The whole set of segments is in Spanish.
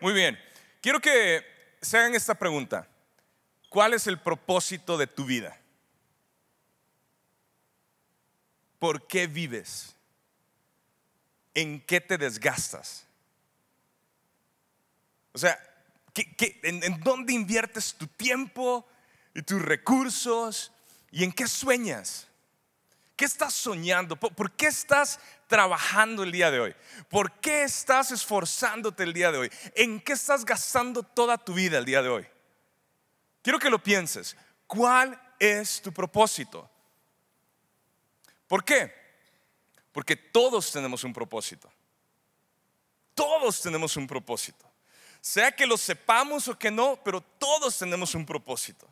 Muy bien. Quiero que se hagan esta pregunta. ¿Cuál es el propósito de tu vida? ¿Por qué vives? ¿En qué te desgastas? O sea, en, dónde inviertes tu tiempo y tus recursos? ¿Y en qué sueñas? ¿Qué estás soñando? ¿Por, qué estás trabajando el día de hoy? ¿Por qué estás esforzándote el día de hoy? ¿En qué estás gastando toda tu vida el día de hoy? Quiero que lo pienses. ¿Cuál es tu propósito? ¿Por qué? Porque todos tenemos un propósito. Todos tenemos un propósito. Sea que lo sepamos o que no, pero todos tenemos un propósito.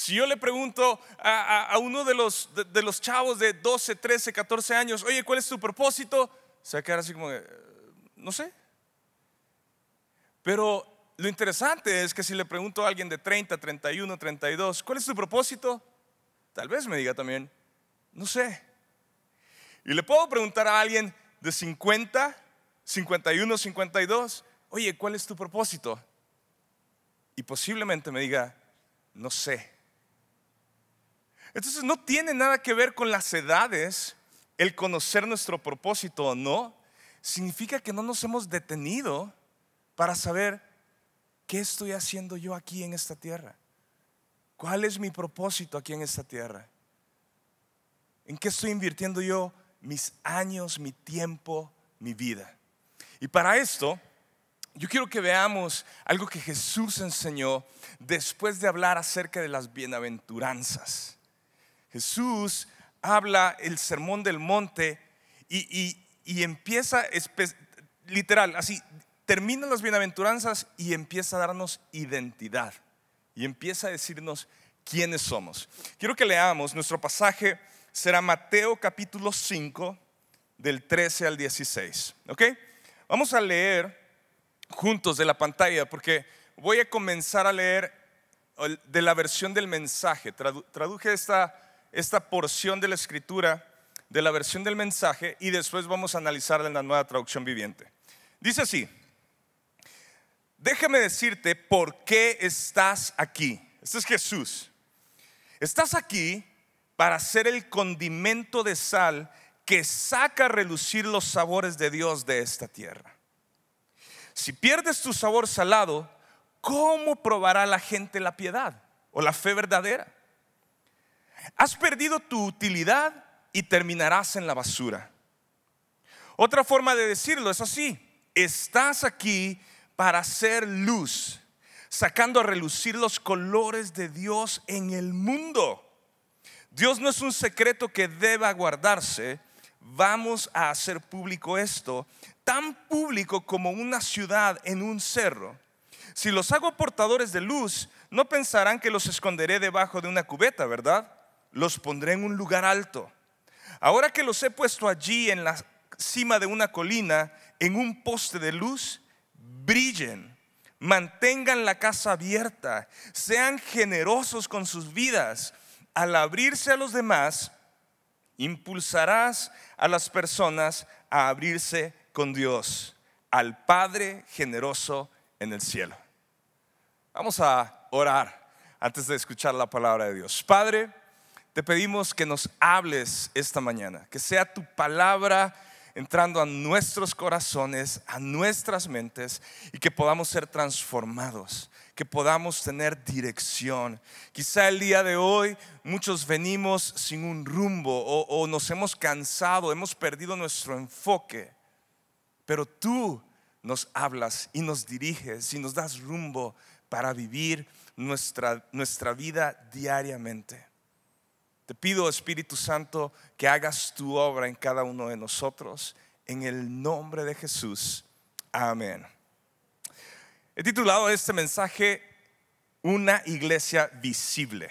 Si yo le pregunto a, uno de los, de, los, chavos de 12, 13, 14 años, oye, ¿cuál es tu propósito? Se va a así como, no sé. Pero lo interesante es que si le pregunto a alguien de 30, 31, 32, ¿cuál es tu propósito? Tal vez me diga también, no sé. Y le puedo preguntar a alguien de 50, 51, 52, oye, ¿cuál es tu propósito? Y posiblemente me diga, no sé. Entonces no tiene nada que ver con las edades el conocer nuestro propósito o no. Significa que no nos hemos detenido para saber qué estoy haciendo yo aquí en esta tierra. ¿Cuál es mi propósito aquí en esta tierra? ¿En qué estoy invirtiendo yo mis años, mi tiempo, mi vida? Y para esto, yo quiero que veamos algo que Jesús enseñó después de hablar acerca de las bienaventuranzas. Jesús habla el sermón del monte y, empieza, literal, así, termina las bienaventuranzas y empieza a darnos identidad y empieza a decirnos quiénes somos. Quiero que leamos, nuestro pasaje será Mateo capítulo 5 del 13 al 16, ¿ok? Vamos a leer juntos de la pantalla porque voy a comenzar a leer de la versión del mensaje. Traduje esta esta porción de la escritura de la versión del mensaje y después vamos a analizarla en la nueva traducción viviente. Dice así, déjame decirte por qué estás aquí. Este es Jesús. Estás aquí para ser el condimento de sal que saca a relucir los sabores de Dios de esta tierra. Si pierdes tu sabor salado, ¿cómo probará la gente la piedad o la fe verdadera? Has perdido tu utilidad y terminarás en la basura. Otra forma de decirlo es así. Estás aquí para hacer luz, sacando a relucir los colores de Dios en el mundo. Dios no es un secreto que deba guardarse. Vamos a hacer público esto, tan público como una ciudad en un cerro. Si los hago portadores de luz, no pensarán que los esconderé debajo de una cubeta, ¿verdad? Los pondré en un lugar alto. Ahora que los he puesto allí en la cima de una colina, en un poste de luz, brillen, mantengan la casa abierta, sean generosos con sus vidas. Al abrirse a los demás, impulsarás a las personas a abrirse con Dios, al Padre generoso en el cielo. Vamos a orar antes de escuchar la palabra de Dios. Padre, te pedimos que nos hables esta mañana, que sea tu palabra entrando a nuestros corazones, a nuestras mentes y que podamos ser transformados, que podamos tener dirección. Quizá el día de hoy muchos venimos sin un rumbo o, nos hemos cansado, hemos perdido nuestro enfoque, pero tú nos hablas y nos diriges y nos das rumbo para vivir nuestra, nuestra vida diariamente. Te pido, Espíritu Santo, que hagas tu obra en cada uno de nosotros. En el nombre de Jesús. Amén. He titulado este mensaje Una iglesia visible.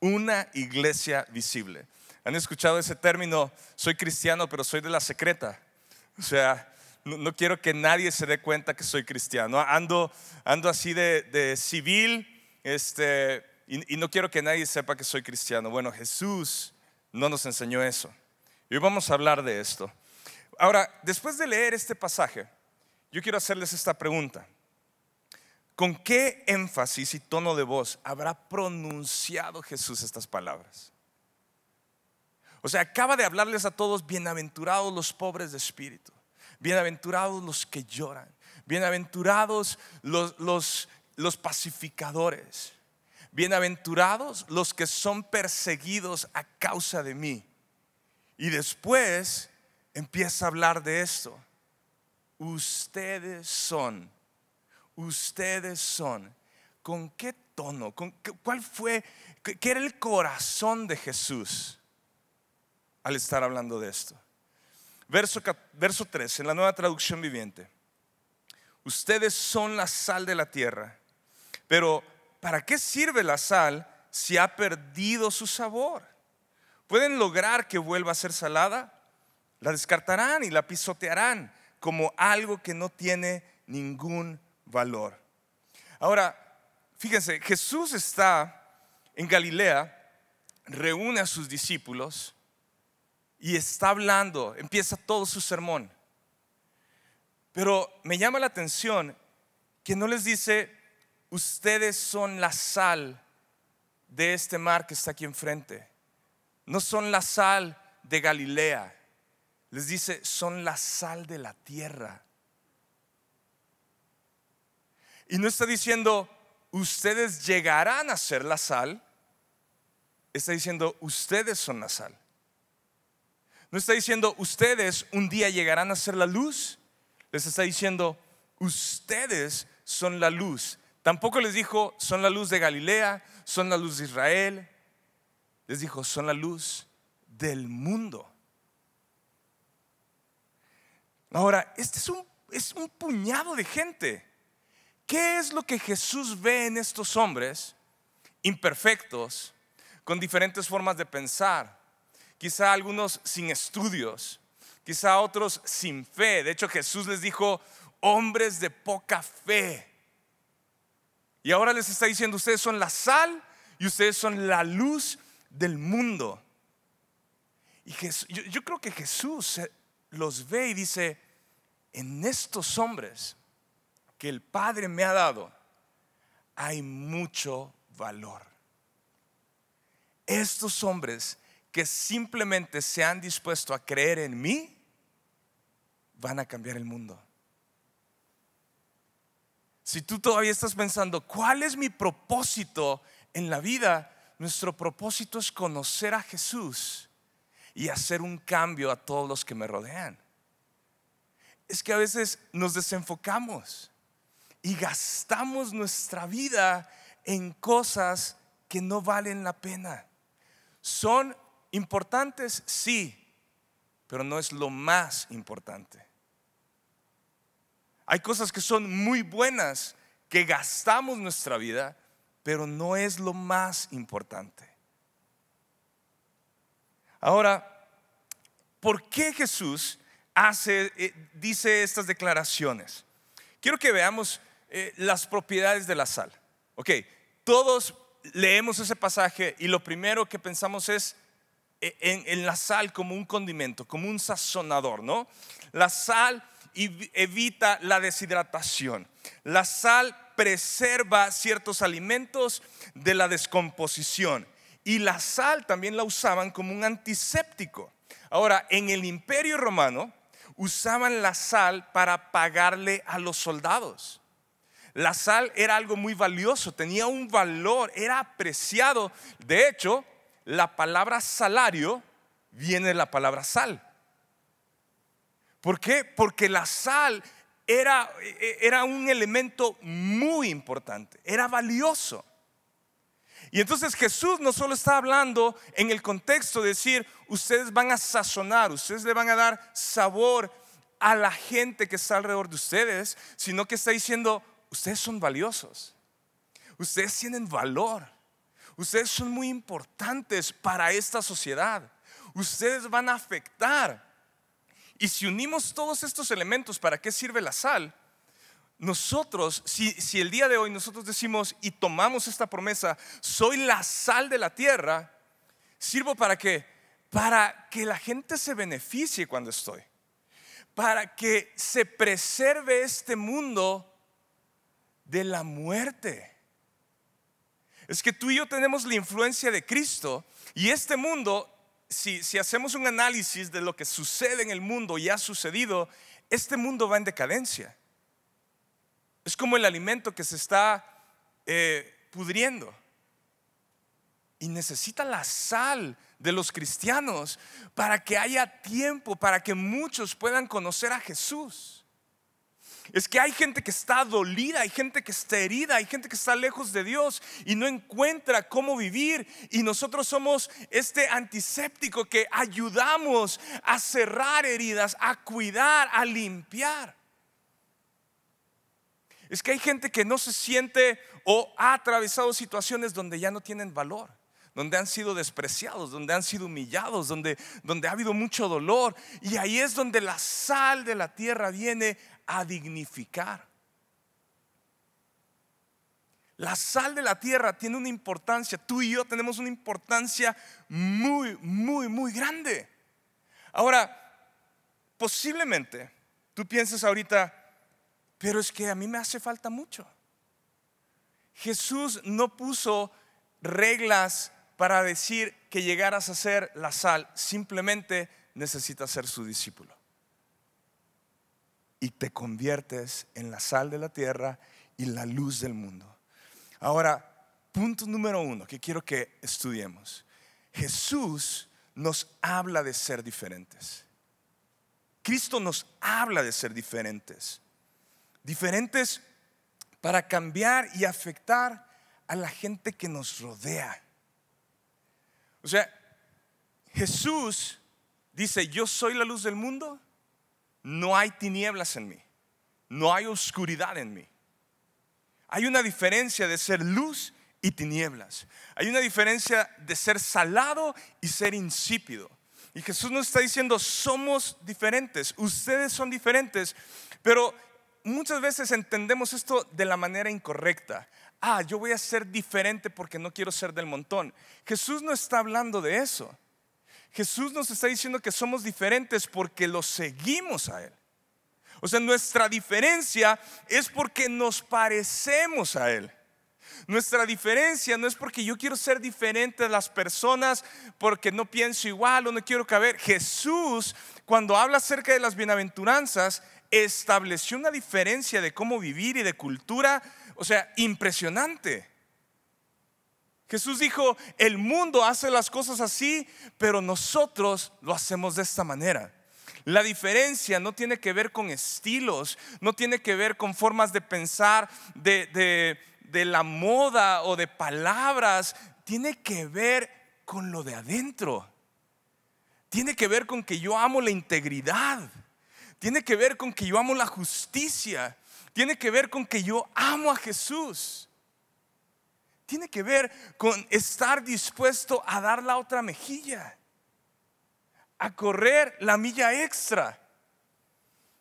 Una iglesia visible. ¿Han escuchado ese término? Soy cristiano, pero soy de la secreta. O sea, no, quiero que nadie se dé cuenta que soy cristiano. Ando, ando así de, de civil, este, y, no quiero que nadie sepa que soy cristiano. Bueno, Jesús no nos enseñó eso. Y hoy vamos a hablar de esto. Ahora, después de leer este pasaje, yo quiero hacerles esta pregunta. ¿Con qué énfasis y tono de voz habrá pronunciado Jesús estas palabras? O sea, acaba de hablarles a todos, bienaventurados los pobres de espíritu, bienaventurados los que lloran, bienaventurados los, los, los pacificadores, bienaventurados los que son perseguidos a causa de mí. Y después empieza a hablar de esto. Ustedes son, ustedes son. ¿Con qué tono? ¿Con ¿Cuál fue? ¿Qué era el corazón de Jesús al estar hablando de esto? Verso, verso 3, en la nueva traducción viviente. Ustedes son la sal de la tierra, pero ¿para qué sirve la sal si ha perdido su sabor? ¿Pueden lograr que vuelva a ser salada? La descartarán y la pisotearán como algo que no tiene ningún valor. Ahora, fíjense, Jesús está en Galilea, reúne a sus discípulos y está hablando, empieza todo su sermón. Pero me llama la atención que no les dice, ustedes son la sal de este mar que está aquí enfrente. No son la sal de Galilea. Les dice, son la sal de la tierra. Y no está diciendo, ustedes llegarán a ser la sal. Está diciendo, ustedes son la sal. No está diciendo, ustedes un día llegarán a ser la luz. Les está diciendo, ustedes son la luz. Tampoco les dijo, son la luz de Galilea, son la luz de Israel. Les dijo, son la luz del mundo. Ahora, este es un, es un puñado de gente. ¿Qué es lo que Jesús ve en estos hombres imperfectos, con diferentes formas de pensar? Quizá algunos sin estudios, quizá otros sin fe. De hecho, Jesús les dijo, hombres de poca fe. Y ahora les está diciendo, ustedes son la sal y ustedes son la luz del mundo. Y yo, creo que Jesús los ve y dice, en estos hombres que el Padre me ha dado, hay mucho valor. Estos hombres que simplemente se han dispuesto a creer en mí, van a cambiar el mundo. Si tú todavía estás pensando, ¿cuál es mi propósito en la vida? Nuestro propósito es conocer a Jesús y hacer un cambio a todos los que me rodean. Es que a veces nos desenfocamos y gastamos nuestra vida en cosas que no valen la pena. Son importantes, sí, pero no es lo más importante. Hay cosas que son muy buenas, que gastamos nuestra vida, pero no es lo más importante. Ahora, ¿por qué Jesús hace, eh, dice estas declaraciones? Quiero que veamos eh, las propiedades de la sal. Ok, todos leemos ese pasaje y lo primero que pensamos es eh, en, en, la sal como un condimento, como un sazonador, ¿no? La sal evita la deshidratación. La sal preserva ciertos alimentos de la descomposición. Y la sal también la usaban como un antiséptico. Ahora, en el imperio romano usaban la sal para pagarle a los soldados. La sal era algo muy valioso, tenía un valor, era apreciado. De hecho, la palabra salario viene de la palabra sal. ¿Por qué? Porque la sal era, era un elemento muy importante, era valioso. Y entonces Jesús no solo está hablando en el contexto de decir, ustedes van a sazonar, ustedes le van a dar sabor a la gente que está alrededor de ustedes, sino que está diciendo, ustedes son valiosos, ustedes tienen valor, ustedes son muy importantes para esta sociedad, ustedes van a afectar y si unimos todos estos elementos, ¿para qué sirve la sal? Nosotros, si, el día de hoy nosotros decimos y tomamos esta promesa, soy la sal de la tierra, sirvo para que para que la gente se beneficie cuando estoy, para que se preserve este mundo de la muerte. Es que tú y yo tenemos la influencia de Cristo y este mundo, si, hacemos un análisis de lo que sucede en el mundo y ha sucedido, este mundo va en decadencia. Es como el alimento que se está eh, pudriendo. Y necesita la sal de los cristianos para que haya tiempo, para que muchos puedan conocer a Jesús. Es que hay gente que está dolida, hay gente que está herida, hay gente que está lejos de Dios y no encuentra cómo vivir. Y nosotros somos este antiséptico que ayudamos a cerrar heridas, a cuidar, a limpiar. Es que hay gente que no se siente o ha atravesado situaciones donde ya no tienen valor donde han sido despreciados, donde han sido humillados, donde, donde ha habido mucho dolor. Y ahí es donde la sal de la tierra viene a dignificar. La sal de la tierra tiene una importancia, tú y yo tenemos una importancia muy, muy, muy grande. Ahora, posiblemente tú pienses ahorita, pero es que a mí me hace falta mucho. Jesús no puso reglas para decir que llegaras a ser la sal, simplemente necesitas ser su discípulo. Y te conviertes en la sal de la tierra y la luz del mundo. Ahora, punto número uno que quiero que estudiemos. Jesús nos habla de ser diferentes. Cristo nos habla de ser diferentes. Diferentes para cambiar y afectar a la gente que nos rodea. O sea, Jesús dice, yo soy la luz del mundo, no hay tinieblas en mí, no hay oscuridad en mí. Hay una diferencia de ser luz y tinieblas. Hay una diferencia de ser salado y ser insípido. Y Jesús nos está diciendo, somos diferentes, ustedes son diferentes, pero muchas veces entendemos esto de la manera incorrecta ah, yo voy a ser diferente porque no quiero ser del montón. Jesús no está hablando de eso. Jesús nos está diciendo que somos diferentes porque lo seguimos a Él. O sea, nuestra diferencia es porque nos parecemos a Él. Nuestra diferencia no es porque yo quiero ser diferente de las personas, porque no pienso igual o no quiero caber. Jesús, cuando habla acerca de las bienaventuranzas, estableció una diferencia de cómo vivir y de cultura o sea, impresionante. Jesús dijo, el mundo hace las cosas así, pero nosotros lo hacemos de esta manera. La diferencia no tiene que ver con estilos, no tiene que ver con formas de pensar, de, de la moda o de palabras, tiene que ver con lo de adentro. Tiene que ver con que yo amo la integridad. Tiene que ver con que yo amo la justicia tiene que ver con que yo amo a Jesús. Tiene que ver con estar dispuesto a dar la otra mejilla, a correr la milla extra.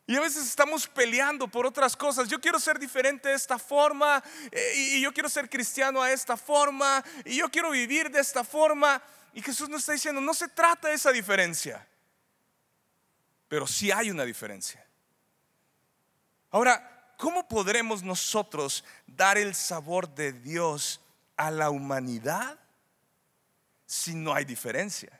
Y a veces estamos peleando por otras cosas. Yo quiero ser diferente de esta forma, eh, y yo quiero ser cristiano a esta forma, y yo quiero vivir de esta forma. Y Jesús nos está diciendo, no se trata de esa diferencia, pero sí hay una diferencia. Ahora, ¿cómo podremos nosotros dar el sabor de Dios a la humanidad si no hay diferencia?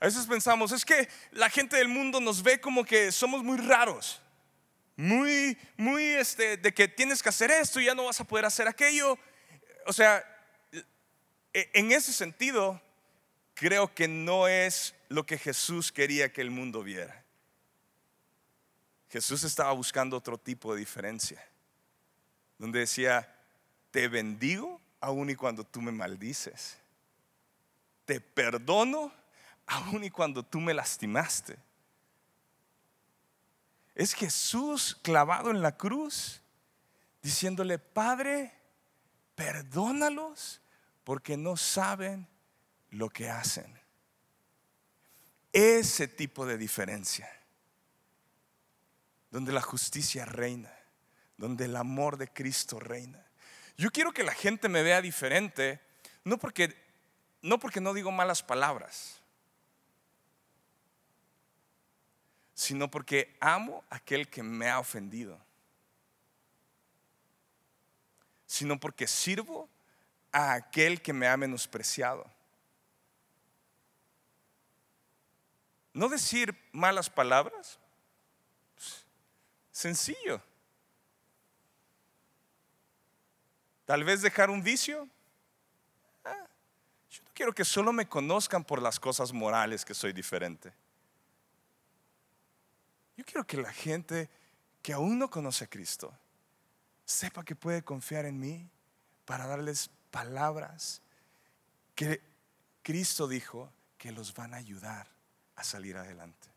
A veces pensamos, es que la gente del mundo nos ve como que somos muy raros, muy, muy, este, de que tienes que hacer esto y ya no vas a poder hacer aquello. O sea, e, en ese sentido, creo que no es lo que Jesús quería que el mundo viera. Jesús estaba buscando otro tipo de diferencia, donde decía, te bendigo aun y cuando tú me maldices, te perdono aun y cuando tú me lastimaste. Es Jesús clavado en la cruz, diciéndole, Padre, perdónalos porque no saben lo que hacen. Ese tipo de diferencia donde la justicia reina, donde el amor de Cristo reina. Yo quiero que la gente me vea diferente, no porque no, porque no digo malas palabras, sino porque amo a aquel que me ha ofendido. sino porque sirvo a aquel que me ha menospreciado. No decir malas palabras, sencillo. Tal vez dejar un vicio. Ah, yo no quiero que solo me conozcan por las cosas morales que soy diferente. Yo quiero que la gente que aún no conoce a Cristo sepa que puede confiar en mí para darles palabras que Cristo dijo que los van a ayudar a salir adelante.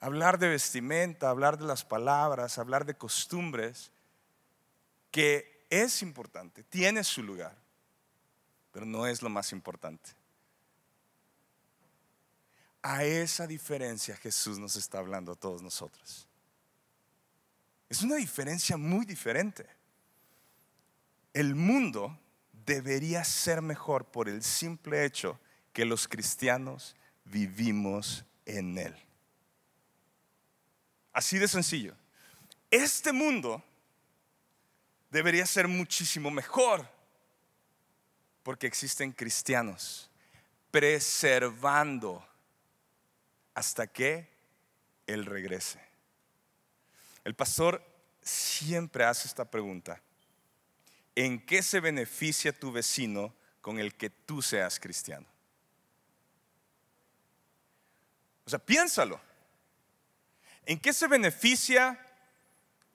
Hablar de vestimenta, hablar de las palabras, hablar de costumbres, que es importante, tiene su lugar, pero no es lo más importante. A esa diferencia Jesús nos está hablando a todos nosotros. Es una diferencia muy diferente. El mundo debería ser mejor por el simple hecho que los cristianos vivimos en él. Así de sencillo. Este mundo debería ser muchísimo mejor porque existen cristianos preservando hasta que Él regrese. El pastor siempre hace esta pregunta. ¿En qué se beneficia tu vecino con el que tú seas cristiano? O sea, piénsalo. ¿En qué se beneficia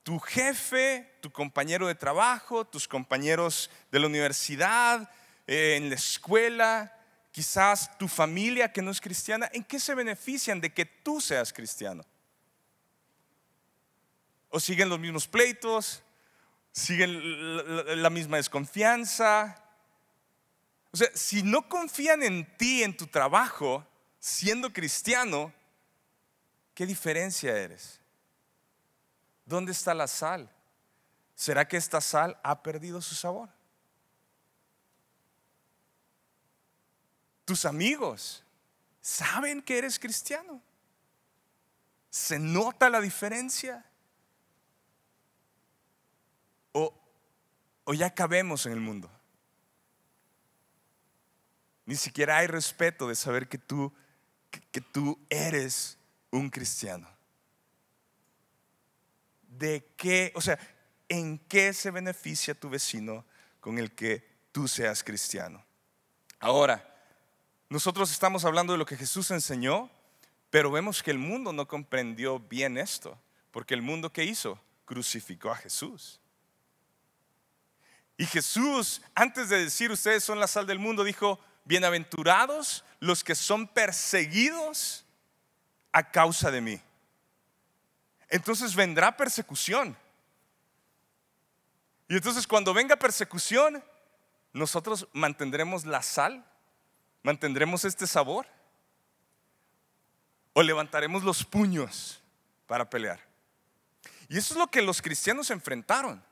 tu jefe, tu compañero de trabajo, tus compañeros de la universidad, eh, en la escuela, quizás tu familia que no es cristiana, ¿en qué se benefician de que tú seas cristiano? ¿O siguen los mismos pleitos? ¿Siguen la misma desconfianza? O sea, si no confían en ti, en tu trabajo, siendo cristiano, ¿qué diferencia eres? ¿Dónde está la sal? ¿Será que esta sal ha perdido su sabor? tus amigos saben que eres cristiano. ¿Se nota la diferencia? ¿O, o ya cabemos en el mundo? Ni siquiera hay respeto de saber que tú, que tú eres un cristiano. ¿De qué? O sea, ¿en qué se beneficia tu vecino con el que tú seas cristiano? Ahora, nosotros estamos hablando de lo que Jesús enseñó, pero vemos que el mundo no comprendió bien esto, porque el mundo que hizo crucificó a Jesús. Y Jesús, antes de decir ustedes son la sal del mundo, dijo, bienaventurados los que son perseguidos a causa de mí. Entonces vendrá persecución. Y entonces cuando venga persecución, nosotros mantendremos la sal ¿Mantendremos este sabor? ¿O levantaremos los puños para pelear? Y eso es lo que los cristianos enfrentaron.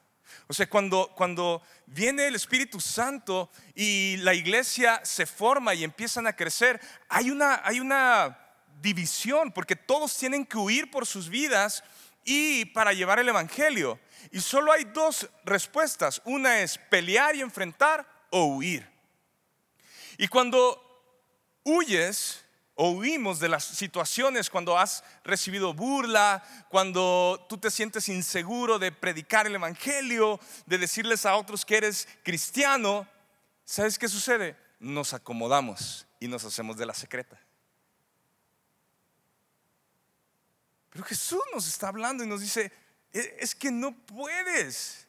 O sea, cuando, cuando viene el Espíritu Santo y la iglesia se forma y empiezan a crecer, hay una, hay una división porque todos tienen que huir por sus vidas y para llevar el Evangelio. Y solo hay dos respuestas. Una es pelear y enfrentar o huir. Y cuando huyes o huimos de las situaciones cuando has recibido burla, cuando tú te sientes inseguro de predicar el Evangelio, de decirles a otros que eres cristiano, ¿sabes qué sucede? Nos acomodamos y nos hacemos de la secreta. Pero Jesús nos está hablando y nos dice, e-, es que no puedes.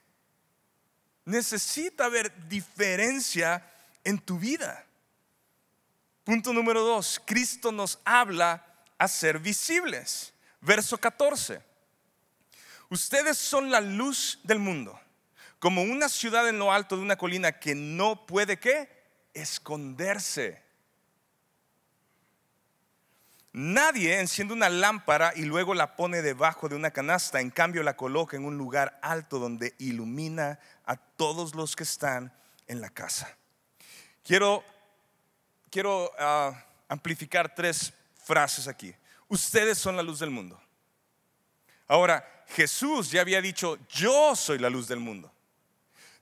Necesita haber diferencia en tu vida. Punto número dos, Cristo nos habla a ser visibles. Verso 14. Ustedes son la luz del mundo, como una ciudad en lo alto de una colina que no puede qué? Esconderse. Nadie enciende una lámpara y luego la pone debajo de una canasta, en cambio la coloca en un lugar alto donde ilumina a todos los que están en la casa. Quiero quiero ah, amplificar tres frases aquí. Ustedes son la luz del mundo. Ahora, Jesús ya había dicho, yo soy la luz del mundo.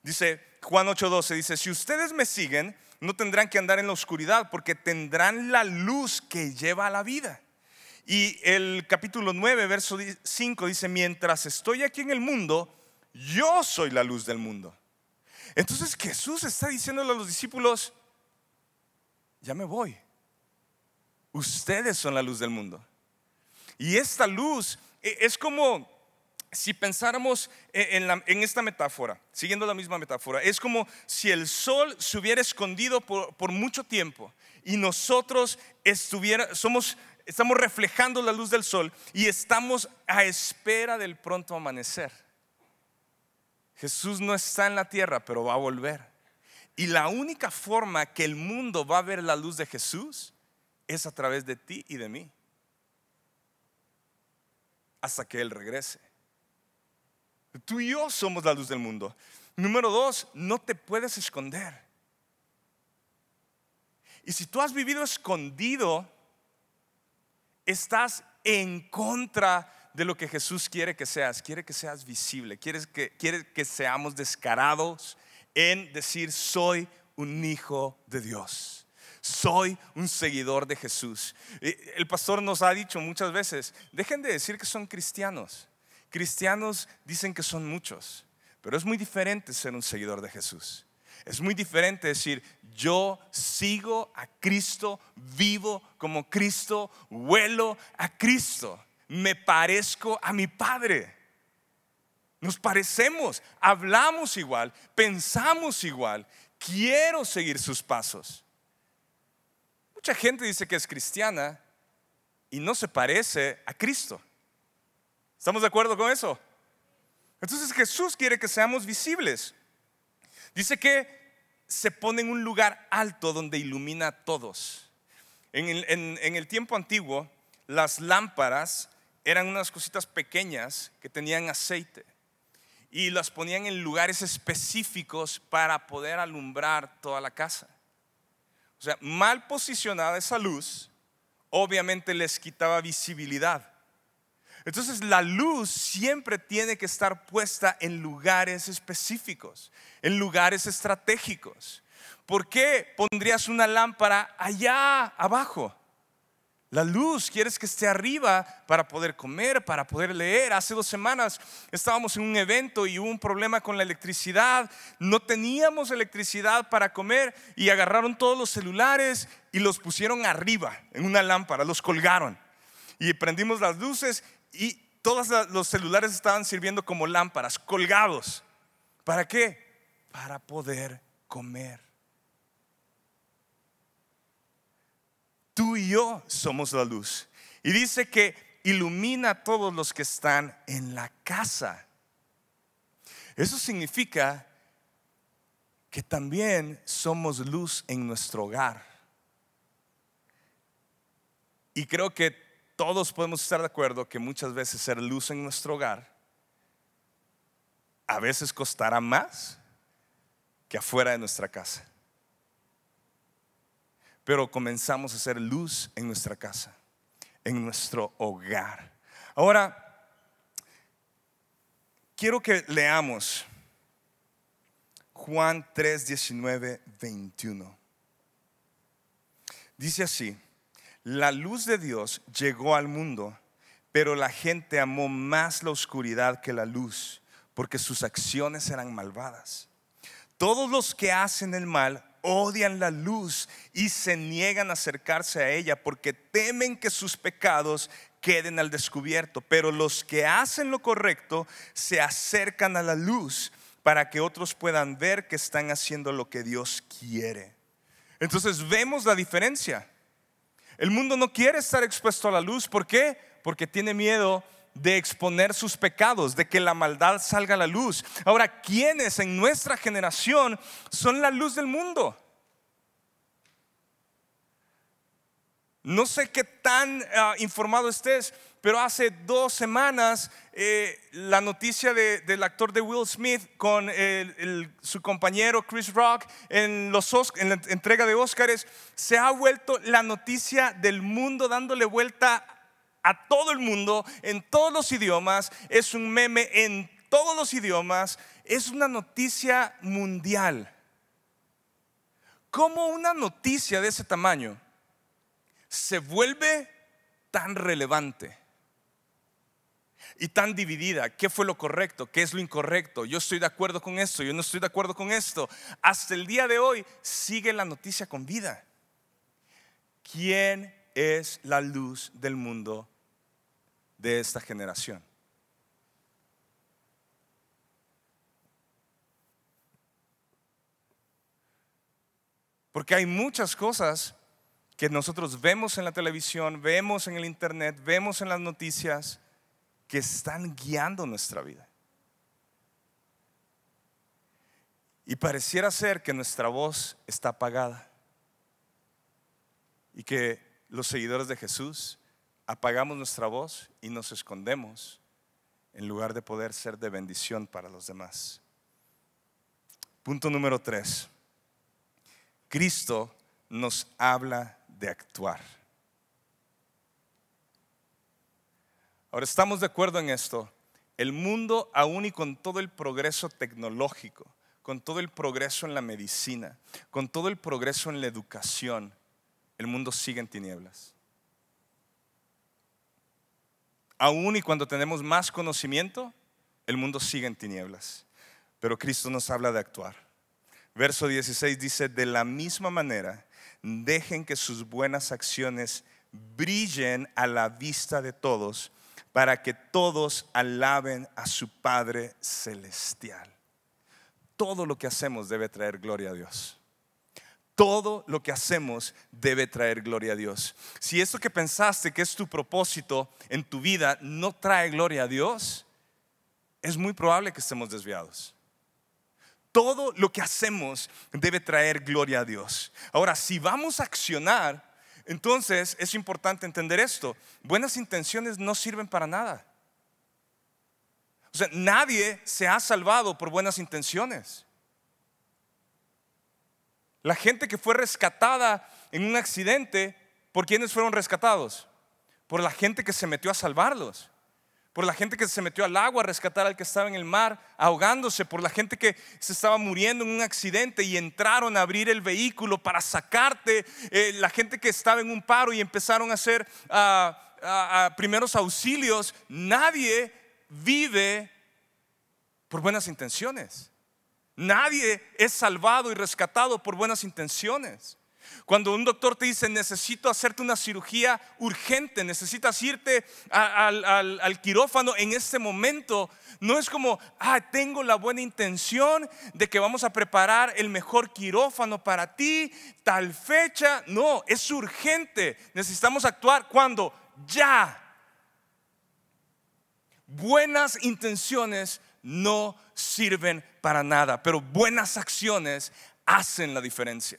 Dice Juan 8:12, dice, si ustedes me siguen, no tendrán que andar en la oscuridad porque tendrán la luz que lleva a la vida. Y el capítulo 9, verso 5 dice, mientras estoy aquí en el mundo, yo soy la luz del mundo. Entonces Jesús está diciéndole a los discípulos, ya me voy. Ustedes son la luz del mundo. Y esta luz e, es como si pensáramos en, esta metáfora, siguiendo la misma metáfora, es como si el sol se hubiera escondido por, mucho tiempo y nosotros estuviera, somos, estamos reflejando la luz del sol y estamos a espera del pronto amanecer. Jesús no está en la tierra, pero va a volver. Y la única forma que el mundo va a ver la luz de Jesús es a través de ti y de mí. Hasta que Él regrese. Tú y yo somos la luz del mundo. Número dos, no te puedes esconder. Y si tú has vivido escondido, estás en contra de lo que Jesús quiere que seas. Quiere que seas visible, quiere que, quiere que seamos descarados en decir, soy un hijo de Dios. Soy un seguidor de Jesús. El pastor nos ha dicho muchas veces, dejen de decir que son cristianos. Cristianos dicen que son muchos, pero es muy diferente ser un seguidor de Jesús. Es muy diferente decir, yo sigo a Cristo, vivo como Cristo, vuelo a Cristo me parezco a mi Padre. Nos parecemos, hablamos igual, pensamos igual. Quiero seguir sus pasos. Mucha gente dice que es cristiana y no se parece a Cristo. ¿Estamos de acuerdo con eso? Entonces Jesús quiere que seamos visibles. Dice que se pone en un lugar alto donde ilumina a todos. En el, tiempo antiguo, las lámparas eran unas cositas pequeñas que tenían aceite y las ponían en lugares específicos para poder alumbrar toda la casa. O sea, mal posicionada esa luz, obviamente les quitaba visibilidad. Entonces la luz siempre tiene que estar puesta en lugares específicos, en lugares estratégicos. ¿Por qué pondrías una lámpara allá abajo? La luz quieres que esté arriba para poder comer, para poder leer. Hace dos semanas estábamos en un evento y hubo un problema con la electricidad. No teníamos electricidad para comer y agarraron todos los celulares y los pusieron arriba en una lámpara, los colgaron. Y prendimos las luces y todos los celulares estaban sirviendo como lámparas, colgados. ¿Para qué? Para poder comer. Tú y yo somos la luz. Y dice que ilumina a todos los que están en la casa. Eso significa que también somos luz en nuestro hogar. Y creo que todos podemos estar de acuerdo que muchas veces ser luz en nuestro hogar a veces costará más que afuera de nuestra casa pero comenzamos a hacer luz en nuestra casa, en nuestro hogar. Ahora, quiero que leamos Juan 3, 19, 21. Dice así, la luz de Dios llegó al mundo, pero la gente amó más la oscuridad que la luz, porque sus acciones eran malvadas. Todos los que hacen el mal odian la luz y se niegan a acercarse a ella porque temen que sus pecados queden al descubierto. Pero los que hacen lo correcto se acercan a la luz para que otros puedan ver que están haciendo lo que Dios quiere. Entonces vemos la diferencia. El mundo no quiere estar expuesto a la luz. ¿Por qué? Porque tiene miedo de exponer sus pecados, de que la maldad salga a la luz. Ahora, ¿quiénes en nuestra generación son la luz del mundo? No sé qué tan ah, informado estés, pero hace dos semanas eh, la noticia del actor de Will Smith con su compañero Chris Rock en, los, en la entrega de Óscares se ha vuelto la noticia del mundo dándole vuelta a todo el mundo, en todos los idiomas, es un meme en todos los idiomas, es una noticia mundial. ¿Cómo una noticia de ese tamaño se vuelve tan relevante? Y tan dividida. ¿Qué fue lo correcto? ¿Qué es lo incorrecto? Yo estoy de acuerdo con esto, yo no estoy de acuerdo con esto. Hasta el día de hoy sigue la noticia con vida. ¿Quién es la luz del mundo de esta generación? Porque hay muchas cosas que nosotros vemos en la televisión, vemos en el internet, vemos en las noticias, que están guiando nuestra vida. Y pareciera ser que nuestra voz está apagada y que los seguidores de Jesús apagamos nuestra voz y nos escondemos en lugar de poder ser de bendición para los demás. Punto número tres. Cristo nos habla de actuar. Ahora, estamos de acuerdo en esto. El mundo, aún y con todo el progreso tecnológico, con todo el progreso en la medicina, con todo el progreso en la educación, el mundo sigue en tinieblas. Aún y cuando tenemos más conocimiento, el mundo sigue en tinieblas. Pero Cristo nos habla de actuar. Verso 16 dice, de la misma manera, dejen que sus buenas acciones brillen a la vista de todos para que todos alaben a su Padre Celestial. Todo lo que hacemos debe traer gloria a Dios. Todo lo que hacemos debe traer gloria a Dios. Si esto que pensaste que es tu propósito en tu vida no trae gloria a Dios, es muy probable que estemos desviados. Todo lo que hacemos debe traer gloria a Dios. Ahora, si vamos a accionar, entonces es importante entender esto. Buenas intenciones no sirven para nada. O sea, nadie se ha salvado por buenas intenciones. La gente que fue rescatada en un accidente, ¿por quiénes fueron rescatados? Por la gente que se metió a salvarlos por la gente que se metió al agua a rescatar al que estaba en el mar ahogándose, por la gente que se estaba muriendo en un accidente y entraron a abrir el vehículo para sacarte, eh, la gente que estaba en un paro y empezaron a hacer ah, primeros auxilios. Nadie vive por buenas intenciones. Nadie es salvado y rescatado por buenas intenciones. Cuando un doctor te dice, necesito hacerte una cirugía urgente, necesitas irte al, quirófano en este momento, no es como, ah, tengo la buena intención de que vamos a preparar el mejor quirófano para ti, tal fecha. No, es urgente. Necesitamos actuar cuando ya. Buenas intenciones no sirven para nada, pero buenas acciones hacen la diferencia.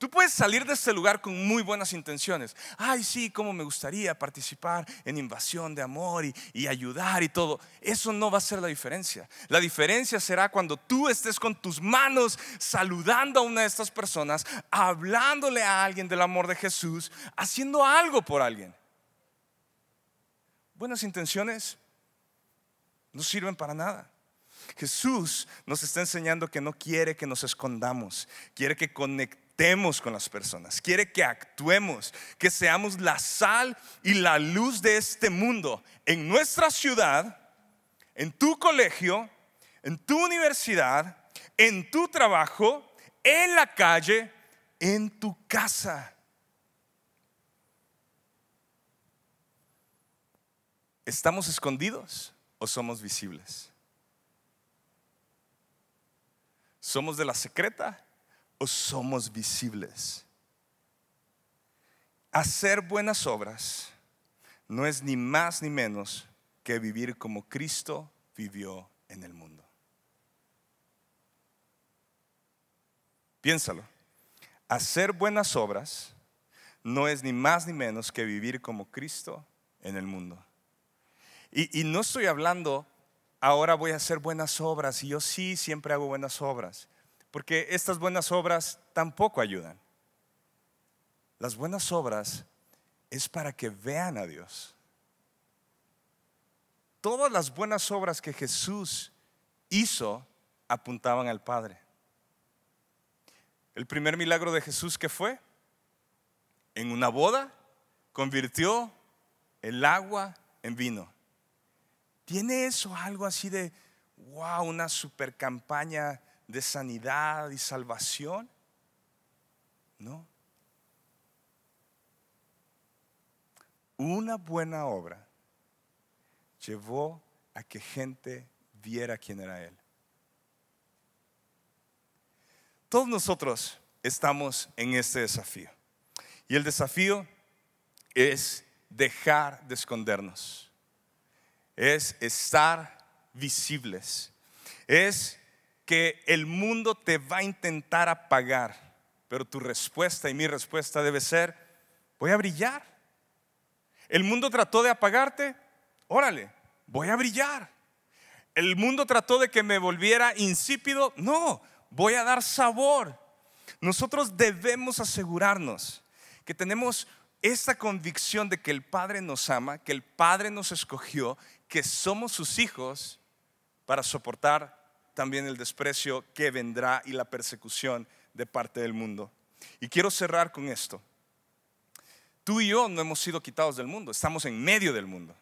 Tú puedes salir de este lugar con muy buenas intenciones. Ay, sí, cómo me gustaría participar en invasión de amor y, ayudar y todo. Eso no va a ser la diferencia. La diferencia será cuando tú estés con tus manos saludando a una de estas personas, hablándole a alguien del amor de Jesús, haciendo algo por alguien. Buenas intenciones no sirven para nada. Jesús nos está enseñando que no quiere que nos escondamos, quiere que conectemos con las personas, quiere que actuemos, que seamos la sal y la luz de este mundo en nuestra ciudad, en tu colegio, en tu universidad, en tu trabajo, en la calle, en tu casa. ¿Estamos escondidos o somos visibles? ¿Somos de la secreta o somos visibles. Hacer buenas obras no es ni más ni menos que vivir como Cristo vivió en el mundo. Piénsalo. Hacer buenas obras no es ni más ni menos que vivir como Cristo en el mundo. Y, y, no estoy hablando, ahora voy a hacer buenas obras, y yo sí siempre hago buenas obras porque estas buenas obras tampoco ayudan. Las buenas obras es para que vean a Dios. todas las buenas obras que Jesús hizo apuntaban al Padre. El primer milagro de Jesús que fue en una boda convirtió el agua en vino. ¿Tiene eso algo así de, wow, una super campaña de sanidad y salvación? No. Una buena obra llevó a que gente viera quién era Él. Todos nosotros estamos en este desafío. Y el desafío es dejar de escondernos. Es estar visibles. Es que el mundo te va a intentar apagar, pero tu respuesta y mi respuesta debe ser, voy a brillar. El mundo trató de apagarte, órale, voy a brillar. El mundo trató de que me volviera insípido, no, voy a dar sabor. Nosotros debemos asegurarnos que tenemos esta convicción de que el Padre nos ama, que el Padre nos escogió, que somos sus hijos para soportar también el desprecio que vendrá y la persecución de parte del mundo. Y quiero cerrar con esto. Tú y yo no hemos sido quitados del mundo, estamos en medio del mundo.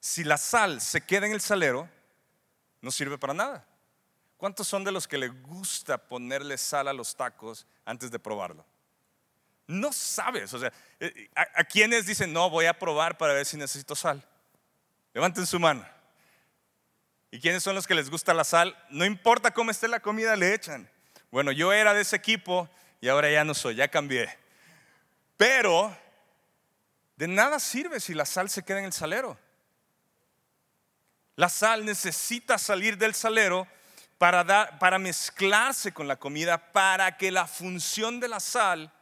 Si la sal se queda en el salero, no sirve para nada. ¿Cuántos son de los que le gusta ponerle sal a los tacos antes de probarlo? No sabes, o sea, eh, ¿a, quienes dicen, no, voy a probar para ver si necesito sal? Levanten su mano. ¿Y quiénes son los que les gusta la sal? No importa cómo esté la comida, le echan. Bueno, yo era de ese equipo y ahora ya no soy, ya cambié. Pero de nada sirve si la sal se queda en el salero. La sal necesita salir del salero para, para mezclarse con la comida, para que la función de la sal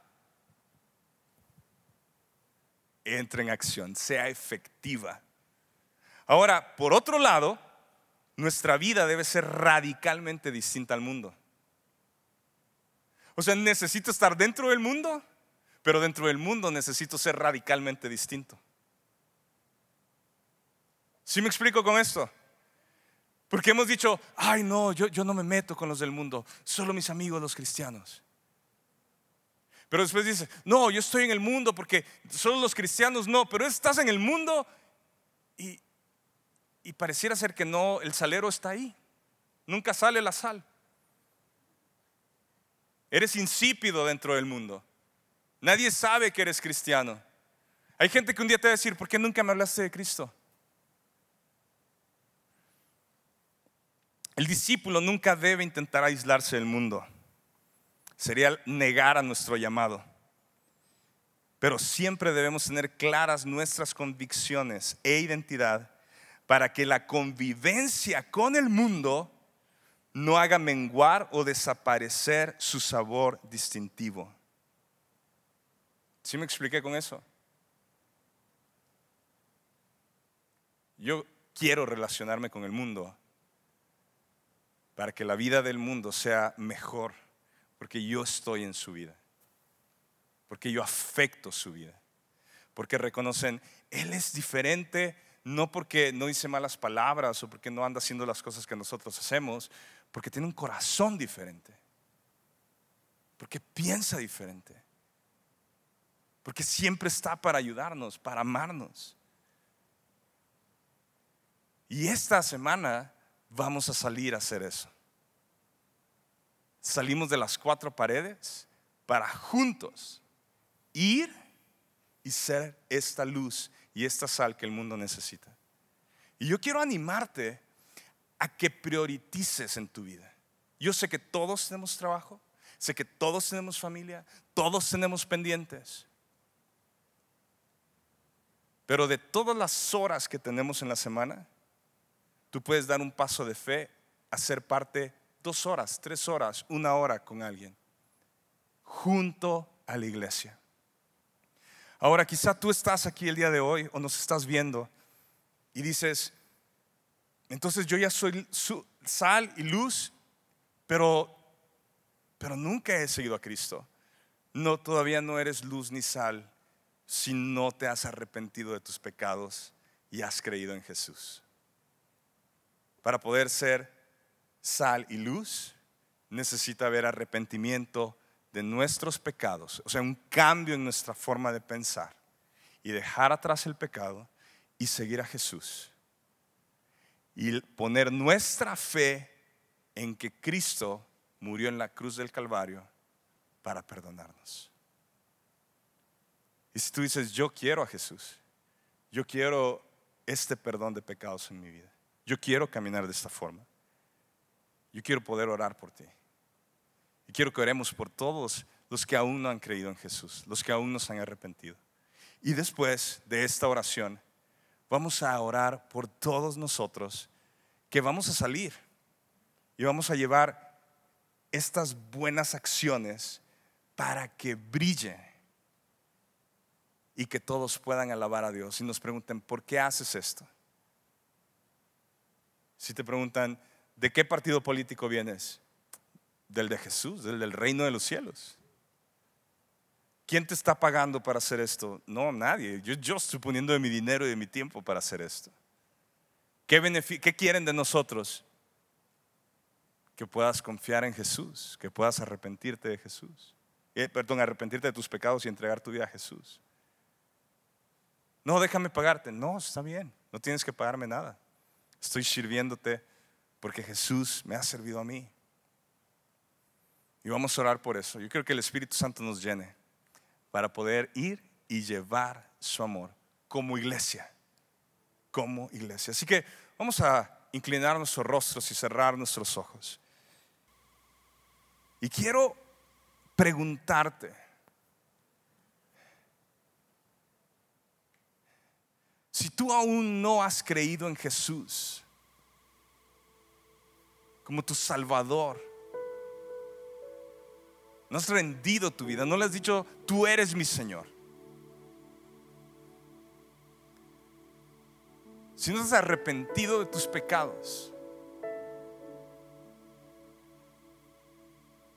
entre en acción, sea efectiva. Ahora, por otro lado, nuestra vida debe ser radicalmente distinta al mundo. O sea, necesito estar dentro del mundo, pero dentro del mundo necesito ser radicalmente distinto. ¿Sí me explico con esto? Porque hemos dicho, ay no, yo, yo no me meto con los del mundo, solo mis amigos los cristianos. Pero después dice, no, yo estoy en el mundo porque solo los cristianos no, pero estás en el mundo y, y pareciera ser que no, el salero está ahí. Nunca sale la sal. Eres insípido dentro del mundo. Nadie sabe que eres cristiano. Hay gente que un día te va a decir, ¿por qué nunca me hablaste de Cristo? El discípulo nunca debe intentar aislarse del mundo. Sería negar a nuestro llamado. Pero siempre debemos tener claras nuestras convicciones e identidad para que la convivencia con el mundo no haga menguar o desaparecer su sabor distintivo. ¿Sí me expliqué con eso? Yo quiero relacionarme con el mundo, para que la vida del mundo sea mejor, porque yo estoy en su vida, porque yo afecto su vida, porque reconocen, Él es diferente, no porque no dice malas palabras o porque no anda haciendo las cosas que nosotros hacemos, porque tiene un corazón diferente, porque piensa diferente, porque siempre está para ayudarnos, para amarnos. Y esta semana vamos a salir a hacer eso. Salimos de las cuatro paredes para juntos ir y ser esta luz y esta sal que el mundo necesita. Y yo quiero animarte a que priorices en tu vida. Yo sé que todos tenemos trabajo, sé que todos tenemos familia, todos tenemos pendientes. Pero de todas las horas que tenemos en la semana, Tú puedes dar un paso de fe a ser parte dos horas, tres horas, una hora con alguien, junto a la iglesia. Ahora quizá tú estás aquí el día de hoy o nos estás viendo y dices, entonces yo ya soy sal y luz, pero, pero nunca he seguido a Cristo. No, todavía no eres luz ni sal si no te has arrepentido de tus pecados y has creído en Jesús. Para poder ser sal y luz, necesita haber arrepentimiento de nuestros pecados, o sea, un cambio en nuestra forma de pensar y dejar atrás el pecado y seguir a Jesús. Y poner nuestra fe en que Cristo murió en la cruz del Calvario para perdonarnos. Y si tú dices, yo quiero a Jesús, yo quiero este perdón de pecados en mi vida, yo quiero caminar de esta forma, yo quiero poder orar por ti. Y quiero que oremos por todos los que aún no han creído en Jesús, los que aún no se han arrepentido. Y después de esta oración, vamos a orar por todos nosotros que vamos a salir y vamos a llevar estas buenas acciones para que brille y que todos puedan alabar a Dios y nos pregunten, ¿por qué haces esto? Si te preguntan, ¿de qué partido político vienes? Del de Jesús, del del reino de los cielos. ¿Quién te está pagando para hacer esto? No, nadie. Yo, estoy poniendo de mi dinero y de mi tiempo para hacer esto. ¿Qué, ¿Qué quieren de nosotros? Que puedas confiar en Jesús, que puedas arrepentirte de Jesús. Eh, perdón, arrepentirte de tus pecados y entregar tu vida a Jesús. No, déjame pagarte. No, está bien, no tienes que pagarme nada. Estoy sirviéndote porque Jesús me ha servido a mí. Y vamos a orar por eso. Yo quiero que el Espíritu Santo nos llene para poder ir y llevar su amor como iglesia. Como iglesia. Así que vamos a inclinar nuestros rostros y cerrar nuestros ojos. Y quiero preguntarte, si tú aún no has creído en Jesús, como tu Salvador. No has rendido tu vida, no le has dicho, tú eres mi Señor. Si no has arrepentido de tus pecados,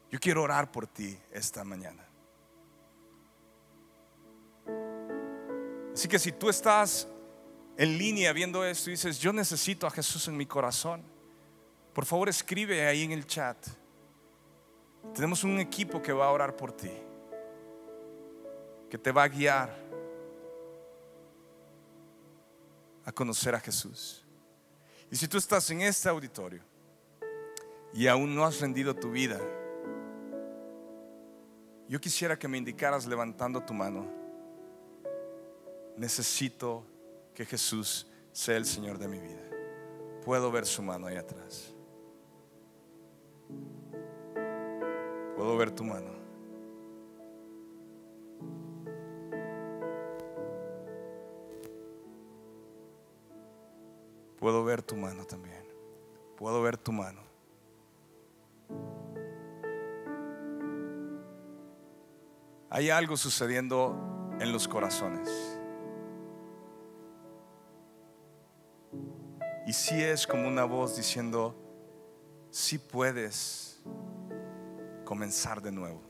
yo quiero orar por ti esta mañana. Así que si tú estás en línea viendo esto y dices, yo necesito a Jesús en mi corazón, por favor escribe ahí en el chat. Tenemos un equipo que va a orar por ti, que te va a guiar a conocer a Jesús. Y si tú estás en este auditorio y aún no has rendido tu vida, yo quisiera que me indicaras levantando tu mano. Necesito que Jesús sea el Señor de mi vida. Puedo ver su mano ahí atrás. Puedo ver tu mano. Puedo ver tu mano también. Puedo ver tu mano. Hay algo sucediendo en los corazones. Y si es como una voz diciendo, si puedes comenzar de nuevo.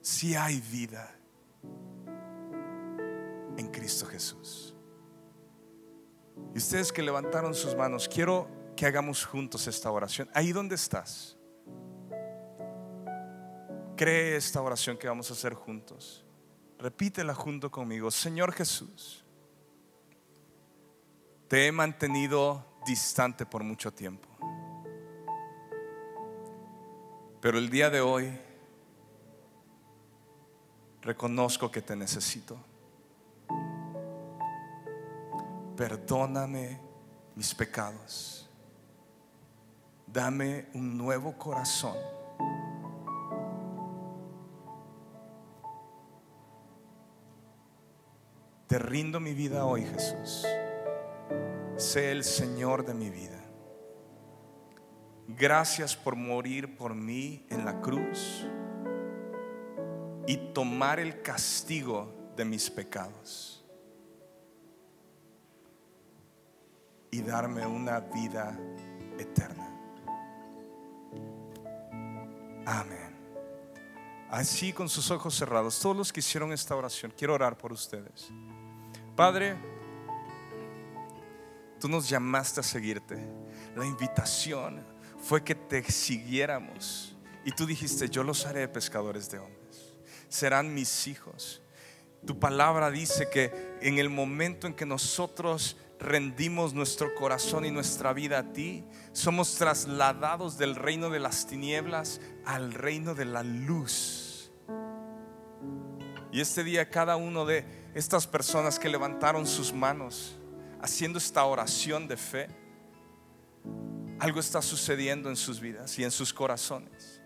Si hay vida en Cristo Jesús. Y ustedes que levantaron sus manos, quiero que hagamos juntos esta oración. Ahí donde estás. Cree esta oración que vamos a hacer juntos. Repítela junto conmigo. Señor Jesús, te he mantenido distante por mucho tiempo. Pero el día de hoy reconozco que te necesito. Perdóname mis pecados. Dame un nuevo corazón. Te rindo mi vida hoy, Jesús. Sé el Señor de mi vida. Gracias por morir por mí en la cruz y tomar el castigo de mis pecados y darme una vida eterna. Amén. Así con sus ojos cerrados, todos los que hicieron esta oración, quiero orar por ustedes. Padre, tú nos llamaste a seguirte. La invitación fue que te siguiéramos. Y tú dijiste, yo los haré pescadores de hombres. Serán mis hijos. Tu palabra dice que en el momento en que nosotros rendimos nuestro corazón y nuestra vida a ti, somos trasladados del reino de las tinieblas al reino de la luz. Y este día cada uno de estas personas que levantaron sus manos haciendo esta oración de fe, algo está sucediendo en sus vidas y en sus corazones.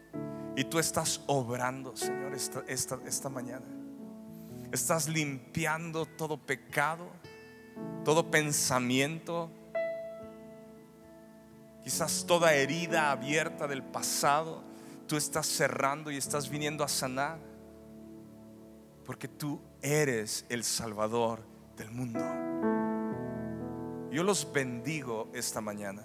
Y tú estás obrando, Señor, esta, mañana. Estás limpiando todo pecado, todo pensamiento, quizás toda herida abierta del pasado. Tú estás cerrando y estás viniendo a sanar. Porque tú eres el Salvador del mundo. Yo los bendigo esta mañana.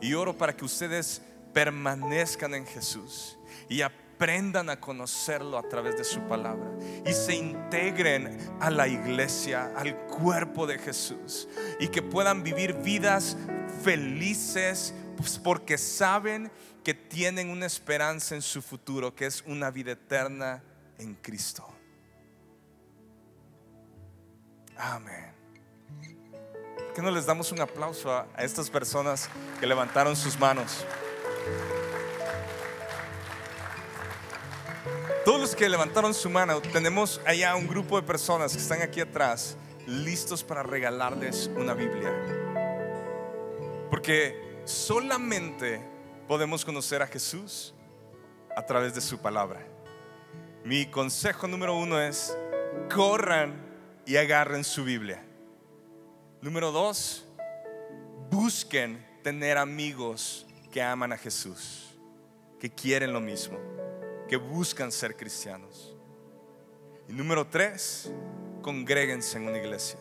Y oro para que ustedes permanezcan en Jesús y aprendan a conocerlo a través de su palabra y se integren a la iglesia, al cuerpo de Jesús y que puedan vivir vidas felices pues, porque saben que tienen una esperanza en su futuro, que es una vida eterna en Cristo. Amén. ¿Por qué no les damos un aplauso a, a estas personas que levantaron sus manos? Todos los que levantaron su mano, tenemos allá un grupo de personas que están aquí atrás, listos para regalarles una Biblia. Porque solamente podemos conocer a Jesús a través de su palabra. Mi consejo número uno es, corran y agarren su Biblia. Número dos, busquen tener amigos que aman a Jesús, que quieren lo mismo, que buscan ser cristianos. Y número tres, congréguense en una iglesia.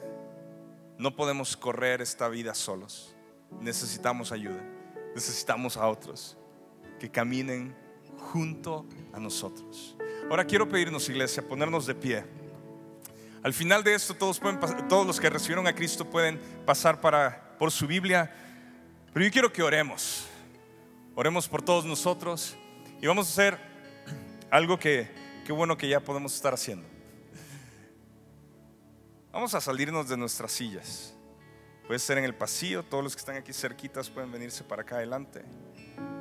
No podemos correr esta vida solos. Necesitamos ayuda. Necesitamos a otros que caminen junto a nosotros. Ahora quiero pedirnos, iglesia, ponernos de pie. Al final de esto, todos, pueden, todos los que recibieron a Cristo pueden pasar para, por su Biblia. Pero yo quiero que oremos. Oremos por todos nosotros y vamos a hacer algo que, qué bueno que ya podemos estar haciendo. Vamos a salirnos de nuestras sillas. Puede ser en el pasillo, todos los que están aquí cerquitas pueden venirse para acá adelante.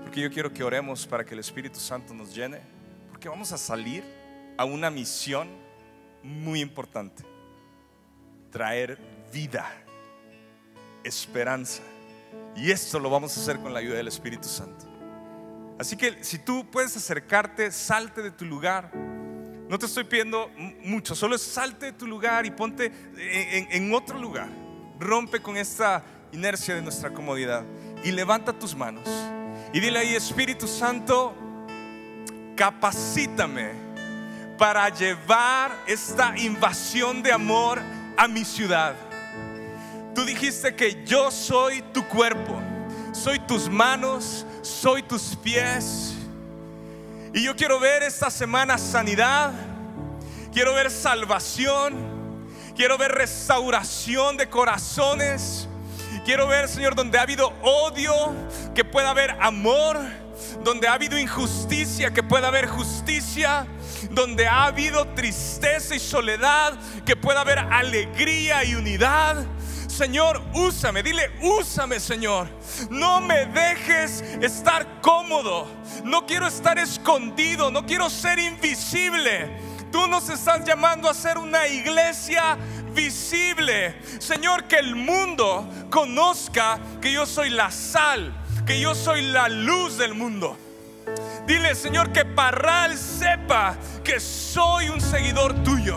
Porque yo quiero que oremos para que el Espíritu Santo nos llene. Porque vamos a salir a una misión muy importante. Traer vida, esperanza y esto lo vamos a hacer con la ayuda del Espíritu Santo. Así que si tú puedes acercarte, salte de tu lugar. No te estoy pidiendo mucho, solo salte de tu lugar y ponte en, otro lugar. Rompe con esta inercia de nuestra comodidad y levanta tus manos. Y dile ahí, Espíritu Santo, capacítame para llevar esta invasión de amor a mi ciudad. Tú dijiste que yo soy tu cuerpo, soy tus manos, soy tus pies. Y yo quiero ver esta semana sanidad, quiero ver salvación, quiero ver restauración de corazones. Quiero ver, Señor, donde ha habido odio, que pueda haber amor, donde ha habido injusticia, que pueda haber justicia, donde ha habido tristeza y soledad, que pueda haber alegría y unidad. Señor, úsame, dile, úsame, Señor. No me dejes estar cómodo. No quiero estar escondido, no quiero ser invisible. Tú nos estás llamando a ser una iglesia visible. Señor, que el mundo conozca que yo soy la sal, que yo soy la luz del mundo. Dile, Señor, que Parral sepa que soy un seguidor tuyo.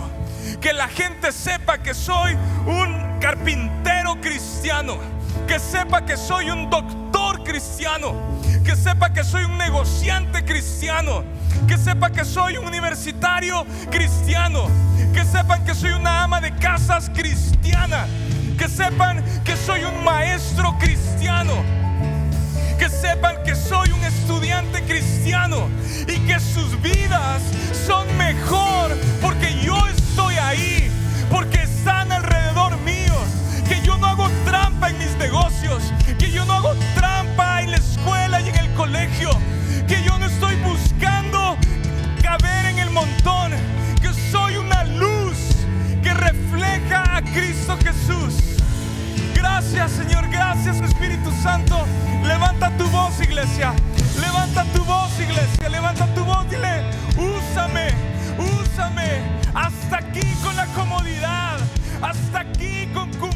Que la gente sepa que soy un carpintero cristiano, que sepa que soy un doctor cristiano, que sepa que soy un negociante cristiano, que sepa que soy un universitario cristiano, que sepan que soy una ama de casas cristiana, que sepan que soy un maestro cristiano que sepan que soy un estudiante cristiano y que sus vidas son mejor porque yo estoy ahí, porque están alrededor mío, que yo no hago trampa en mis negocios, que yo no hago trampa en la escuela y en el colegio, que yo no estoy buscando caber en el montón, que soy una luz que refleja a Cristo Jesús. Gracias Señor, gracias Espíritu Santo. Levanta tu voz iglesia, levanta tu voz iglesia, levanta tu voz, dile, úsame, úsame. Hasta aquí con la comodidad, hasta aquí con...